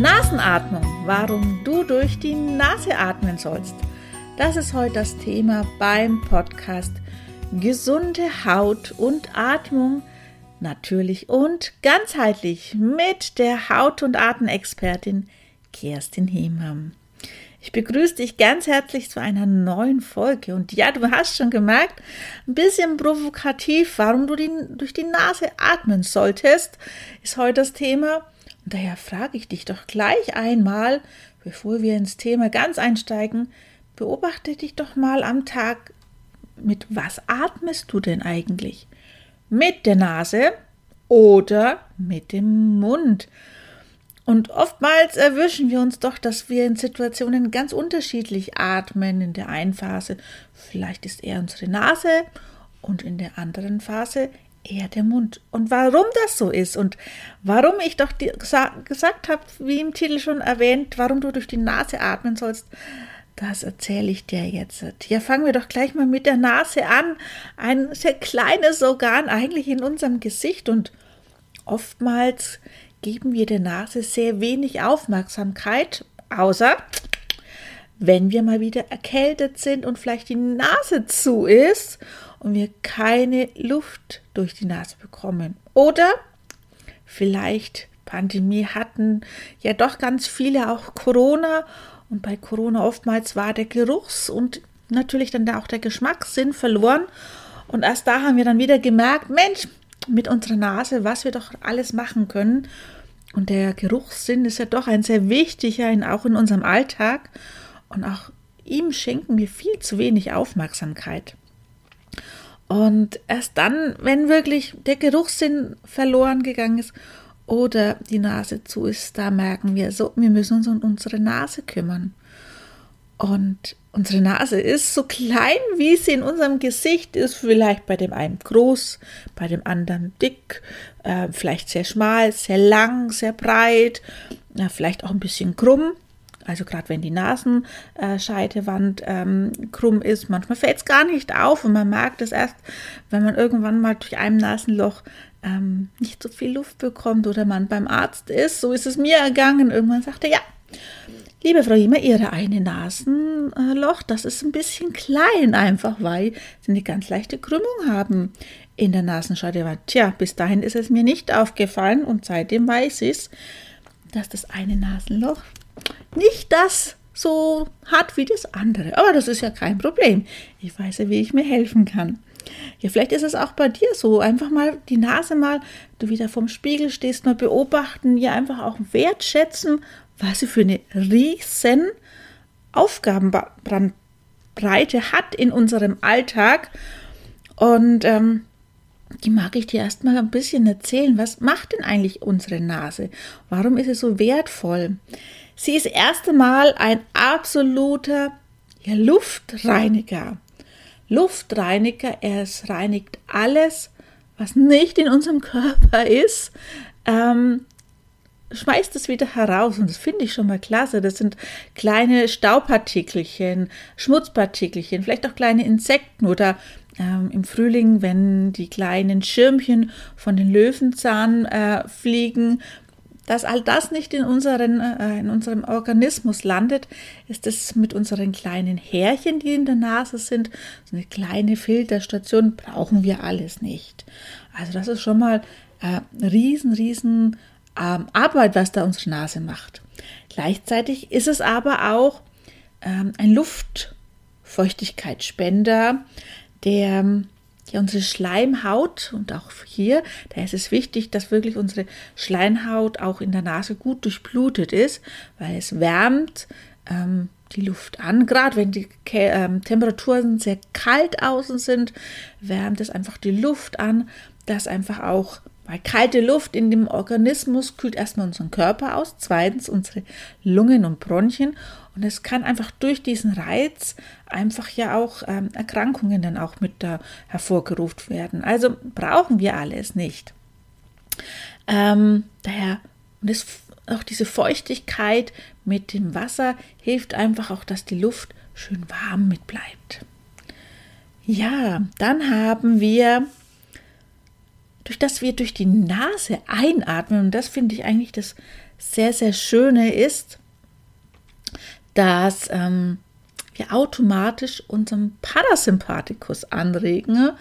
Nasenatmung, warum du durch die Nase atmen sollst. Das ist heute das Thema beim Podcast Gesunde Haut und Atmung, natürlich und ganzheitlich mit der Haut- und Atemexpertin Kerstin Hemham. Ich begrüße dich ganz herzlich zu einer neuen Folge. Und ja, du hast schon gemerkt, ein bisschen provokativ, warum du die, durch die Nase atmen solltest, ist heute das Thema. Und daher frage ich dich doch gleich einmal, bevor wir ins Thema ganz einsteigen, beobachte dich doch mal am Tag, mit was atmest du denn eigentlich? Mit der Nase oder mit dem Mund? Und oftmals erwischen wir uns doch, dass wir in Situationen ganz unterschiedlich atmen. In der einen Phase vielleicht ist eher unsere Nase und in der anderen Phase eher der Mund. Und warum das so ist und warum ich doch die, gesagt habe, wie im Titel schon erwähnt, warum du durch die Nase atmen sollst, das erzähle ich dir jetzt. Ja, fangen wir doch gleich mal mit der Nase an. Ein sehr kleines Organ eigentlich in unserem Gesicht und oftmals geben wir der Nase sehr wenig Aufmerksamkeit, außer wenn wir mal wieder erkältet sind und vielleicht die Nase zu ist und wir keine Luft durch die Nase bekommen. Oder vielleicht Pandemie hatten ja doch ganz viele auch Corona und bei Corona oftmals war der Geruchs- und natürlich dann da auch der Geschmackssinn verloren. Und erst da haben wir dann wieder gemerkt, Mensch, mit unserer Nase, was wir doch alles machen können. Und der Geruchssinn ist ja doch ein sehr wichtiger, auch in unserem Alltag. Und auch ihm schenken wir viel zu wenig Aufmerksamkeit. Und erst dann, wenn wirklich der Geruchssinn verloren gegangen ist oder die Nase zu ist, da merken wir so, wir müssen uns um unsere Nase kümmern. Und unsere Nase ist so klein, wie sie in unserem Gesicht ist, vielleicht bei dem einen groß, bei dem anderen dick, äh, vielleicht sehr schmal, sehr lang, sehr breit, äh, vielleicht auch ein bisschen krumm. Also gerade wenn die Nasenscheidewand ähm, krumm ist, manchmal fällt es gar nicht auf und man merkt es erst, wenn man irgendwann mal durch ein Nasenloch ähm, nicht so viel Luft bekommt oder man beim Arzt ist. So ist es mir ergangen. Irgendwann sagte er, ja, liebe Frau Hiemer, Ihre eine Nasenloch, das ist ein bisschen klein, einfach weil Sie eine ganz leichte Krümmung haben in der Nasenscheidewand. Tja, bis dahin ist es mir nicht aufgefallen und seitdem weiß ich es, dass das eine Nasenloch nicht das so hat wie das andere. Aber das ist ja kein Problem. Ich weiß ja, wie ich mir helfen kann. Ja, vielleicht ist es auch bei dir so. Einfach mal die Nase mal, du wieder vorm Spiegel stehst, mal beobachten, ja einfach auch wertschätzen, was sie für eine riesen Aufgabenbreite hat in unserem Alltag. Und ähm, die mag ich dir erstmal ein bisschen erzählen. Was macht denn eigentlich unsere Nase? Warum ist sie so wertvoll? Sie ist erst einmal ein absoluter ja, Luftreiniger. Luftreiniger, es reinigt alles, was nicht in unserem Körper ist, ähm, schmeißt es wieder heraus. Und das finde ich schon mal klasse. Das sind kleine Staubpartikelchen, Schmutzpartikelchen, vielleicht auch kleine Insekten oder ähm, im Frühling, wenn die kleinen Schirmchen von den Löwenzahn äh, fliegen dass all das nicht in, unseren, äh, in unserem Organismus landet, ist es mit unseren kleinen Härchen, die in der Nase sind, so eine kleine Filterstation, brauchen wir alles nicht. Also das ist schon mal äh, riesen, riesen ähm, Arbeit, was da unsere Nase macht. Gleichzeitig ist es aber auch ähm, ein Luftfeuchtigkeitsspender, der ja, unsere Schleimhaut und auch hier, da ist es wichtig, dass wirklich unsere Schleimhaut auch in der Nase gut durchblutet ist, weil es wärmt ähm, die Luft an. Gerade wenn die ähm, Temperaturen sehr kalt außen sind, wärmt es einfach die Luft an, dass einfach auch weil kalte Luft in dem Organismus kühlt erstmal unseren Körper aus, zweitens unsere Lungen und Bronchien und es kann einfach durch diesen Reiz einfach ja auch ähm, Erkrankungen dann auch mit da hervorgerufen werden. Also brauchen wir alles nicht. Ähm, daher, und es, auch diese Feuchtigkeit mit dem Wasser hilft einfach auch, dass die Luft schön warm mitbleibt. Ja, dann haben wir durch das wir durch die Nase einatmen, und das finde ich eigentlich das sehr, sehr Schöne ist, dass ähm, wir automatisch unseren Parasympathikus anregen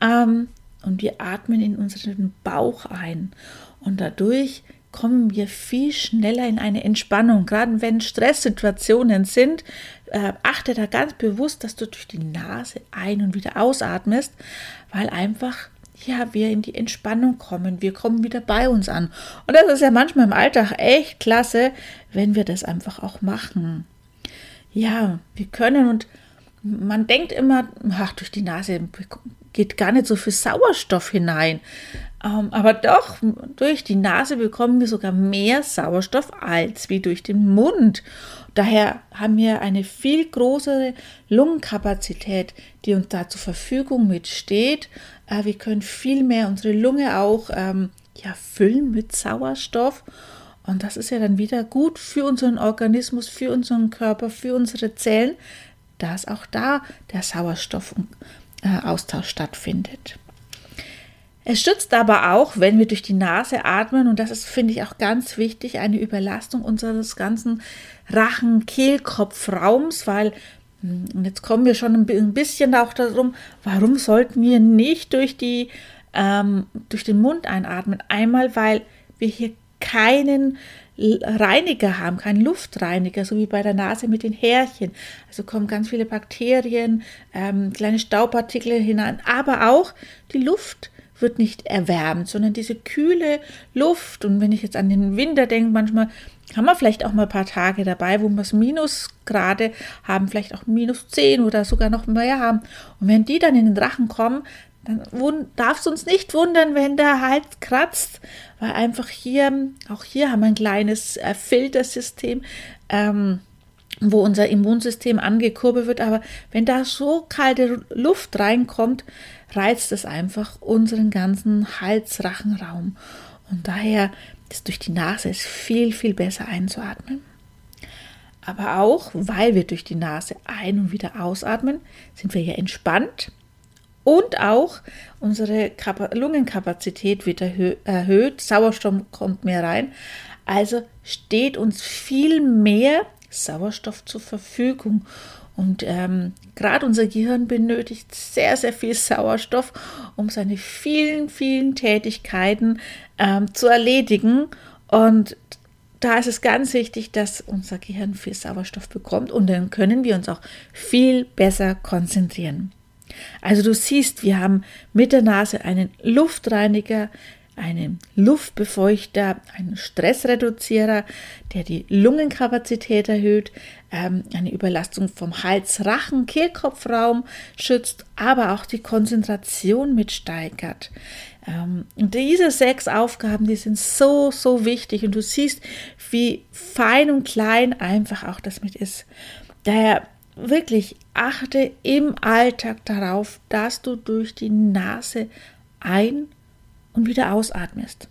ähm, und wir atmen in unseren Bauch ein. Und dadurch kommen wir viel schneller in eine Entspannung. Gerade wenn Stresssituationen sind, äh, achte da ganz bewusst, dass du durch die Nase ein- und wieder ausatmest, weil einfach ja, wir in die Entspannung kommen. Wir kommen wieder bei uns an. Und das ist ja manchmal im Alltag echt klasse, wenn wir das einfach auch machen. Ja, wir können und man denkt immer, ach, durch die Nase geht gar nicht so viel Sauerstoff hinein. Ähm, aber doch, durch die Nase bekommen wir sogar mehr Sauerstoff als wie durch den Mund. Daher haben wir eine viel größere Lungenkapazität, die uns da zur Verfügung mitsteht. Äh, wir können viel mehr unsere Lunge auch ähm, ja, füllen mit Sauerstoff. Und das ist ja dann wieder gut für unseren Organismus, für unseren Körper, für unsere Zellen, dass auch da der Sauerstoffaustausch stattfindet. Es schützt aber auch, wenn wir durch die Nase atmen, und das ist, finde ich, auch ganz wichtig, eine Überlastung unseres ganzen Rachen-Kehlkopfraums, weil, hm, und jetzt kommen wir schon ein bisschen auch darum, warum sollten wir nicht durch, die, ähm, durch den Mund einatmen? Einmal, weil wir hier keinen Reiniger haben, keinen Luftreiniger, so wie bei der Nase mit den Härchen. Also kommen ganz viele Bakterien, ähm, kleine Staubpartikel hinein, aber auch die Luft wird nicht erwärmt, sondern diese kühle Luft. Und wenn ich jetzt an den Winter denke, manchmal haben wir vielleicht auch mal ein paar Tage dabei, wo wir es Minusgrade haben, vielleicht auch minus 10 oder sogar noch mehr haben. Und wenn die dann in den Drachen kommen, dann darf es uns nicht wundern, wenn der Hals kratzt, weil einfach hier, auch hier haben wir ein kleines äh, Filtersystem, ähm, wo unser Immunsystem angekurbelt wird. Aber wenn da so kalte Luft reinkommt, reizt es einfach unseren ganzen Hals-Rachenraum. Und daher ist durch die Nase ist viel, viel besser einzuatmen. Aber auch, weil wir durch die Nase ein- und wieder ausatmen, sind wir ja entspannt und auch unsere Lungenkapazität wird erhöht, Sauerstoff kommt mehr rein. Also steht uns viel mehr Sauerstoff zur Verfügung. Und ähm, gerade unser Gehirn benötigt sehr, sehr viel Sauerstoff, um seine vielen, vielen Tätigkeiten ähm, zu erledigen. Und da ist es ganz wichtig, dass unser Gehirn viel Sauerstoff bekommt und dann können wir uns auch viel besser konzentrieren. Also du siehst, wir haben mit der Nase einen Luftreiniger, einen Luftbefeuchter, einen Stressreduzierer, der die Lungenkapazität erhöht, ähm, eine Überlastung vom Hals, Rachen, Kehlkopfraum schützt, aber auch die Konzentration mitsteigert. Ähm, und diese sechs Aufgaben, die sind so, so wichtig und du siehst, wie fein und klein einfach auch das mit ist. Daher wirklich achte im Alltag darauf, dass du durch die Nase ein- und wieder ausatmest.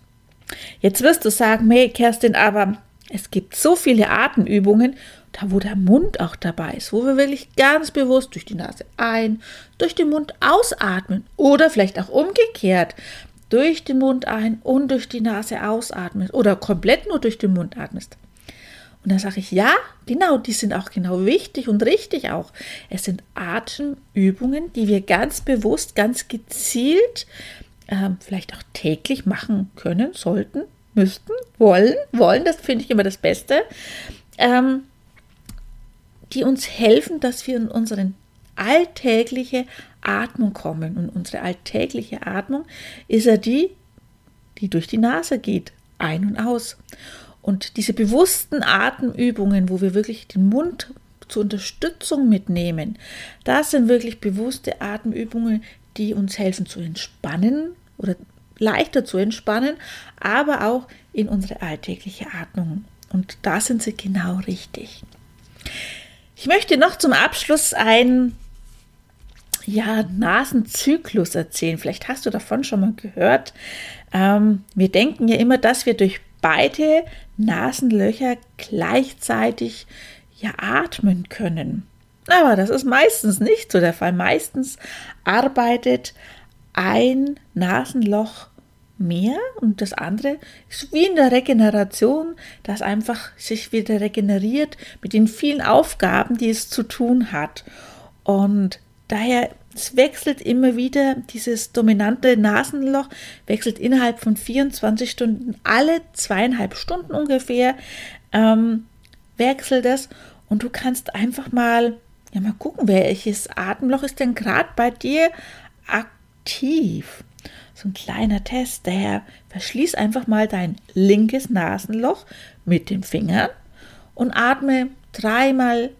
Jetzt wirst du sagen, hey Kerstin, aber es gibt so viele Atemübungen, da wo der Mund auch dabei ist, wo wir wirklich ganz bewusst durch die Nase ein, durch den Mund ausatmen oder vielleicht auch umgekehrt, durch den Mund ein und durch die Nase ausatmen oder komplett nur durch den Mund atmest. Und dann sage ich, ja, genau, die sind auch genau wichtig und richtig auch. Es sind Atemübungen, die wir ganz bewusst, ganz gezielt, äh, vielleicht auch täglich machen können, sollten, müssten, wollen, wollen, das finde ich immer das Beste, ähm, die uns helfen, dass wir in unsere alltägliche Atmung kommen. Und unsere alltägliche Atmung ist ja die, die durch die Nase geht, ein und aus. Und diese bewussten Atemübungen, wo wir wirklich den Mund zur Unterstützung mitnehmen, das sind wirklich bewusste Atemübungen, die uns helfen zu entspannen oder leichter zu entspannen, aber auch in unsere alltägliche Atmung. Und da sind sie genau richtig. Ich möchte noch zum Abschluss ein ja, Nasenzyklus erzählen. Vielleicht hast du davon schon mal gehört. Ähm, wir denken ja immer, dass wir durch beide Nasenlöcher gleichzeitig ja atmen können. Aber das ist meistens nicht so der Fall. Meistens arbeitet ein Nasenloch mehr und das andere ist wie in der Regeneration, das einfach sich wieder regeneriert mit den vielen Aufgaben, die es zu tun hat. Und daher es wechselt immer wieder, dieses dominante Nasenloch wechselt innerhalb von 24 Stunden, alle zweieinhalb Stunden ungefähr, ähm, wechselt es und du kannst einfach mal, ja, mal gucken, welches Atemloch ist denn gerade bei dir aktiv. So ein kleiner Test, daher verschließ einfach mal dein linkes Nasenloch mit den Fingern und atme dreimal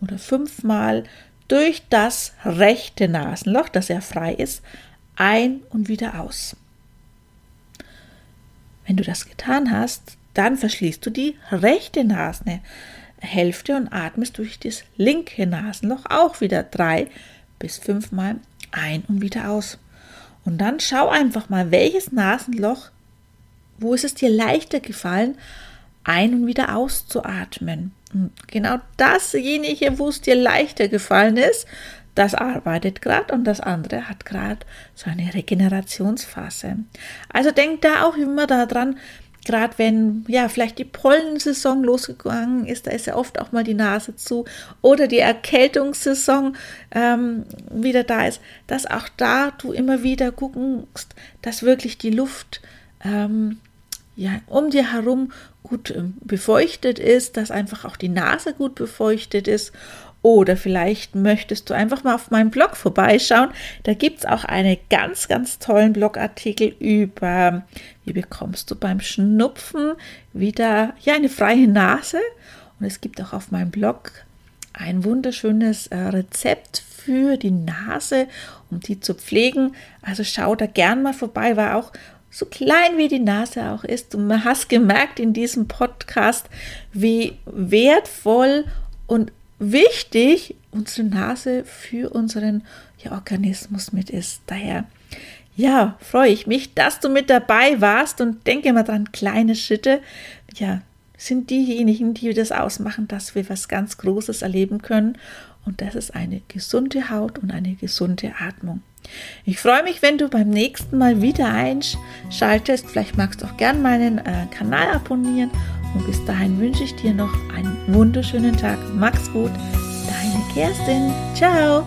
oder fünfmal durch das rechte Nasenloch, das ja frei ist, ein und wieder aus. Wenn du das getan hast, dann verschließt du die rechte Nasenhälfte und atmest durch das linke Nasenloch auch wieder drei bis fünfmal ein und wieder aus. Und dann schau einfach mal, welches Nasenloch, wo ist es dir leichter gefallen, ein und wieder auszuatmen. Und genau dasjenige, wo es dir leichter gefallen ist, das arbeitet gerade und das andere hat gerade so eine Regenerationsphase. Also denk da auch immer daran, gerade wenn ja vielleicht die Pollensaison losgegangen ist, da ist ja oft auch mal die Nase zu oder die Erkältungssaison ähm, wieder da ist, dass auch da du immer wieder guckst, dass wirklich die Luft ähm, ja, um dir herum gut ähm, befeuchtet ist, dass einfach auch die Nase gut befeuchtet ist. Oder vielleicht möchtest du einfach mal auf meinem Blog vorbeischauen. Da gibt es auch einen ganz, ganz tollen Blogartikel über, wie bekommst du beim Schnupfen wieder ja, eine freie Nase. Und es gibt auch auf meinem Blog ein wunderschönes äh, Rezept für die Nase, um die zu pflegen. Also schau da gern mal vorbei, war auch so klein wie die Nase auch ist. Man hast gemerkt in diesem Podcast, wie wertvoll und wichtig unsere Nase für unseren ja, Organismus mit ist. Daher, ja, freue ich mich, dass du mit dabei warst und denke mal dran, kleine Schritte, ja, sind diejenigen, die das ausmachen, dass wir was ganz Großes erleben können. Und das ist eine gesunde Haut und eine gesunde Atmung. Ich freue mich, wenn du beim nächsten Mal wieder einschaltest. Vielleicht magst du auch gern meinen äh, Kanal abonnieren. Und bis dahin wünsche ich dir noch einen wunderschönen Tag. Mach's gut. Deine Kerstin. Ciao.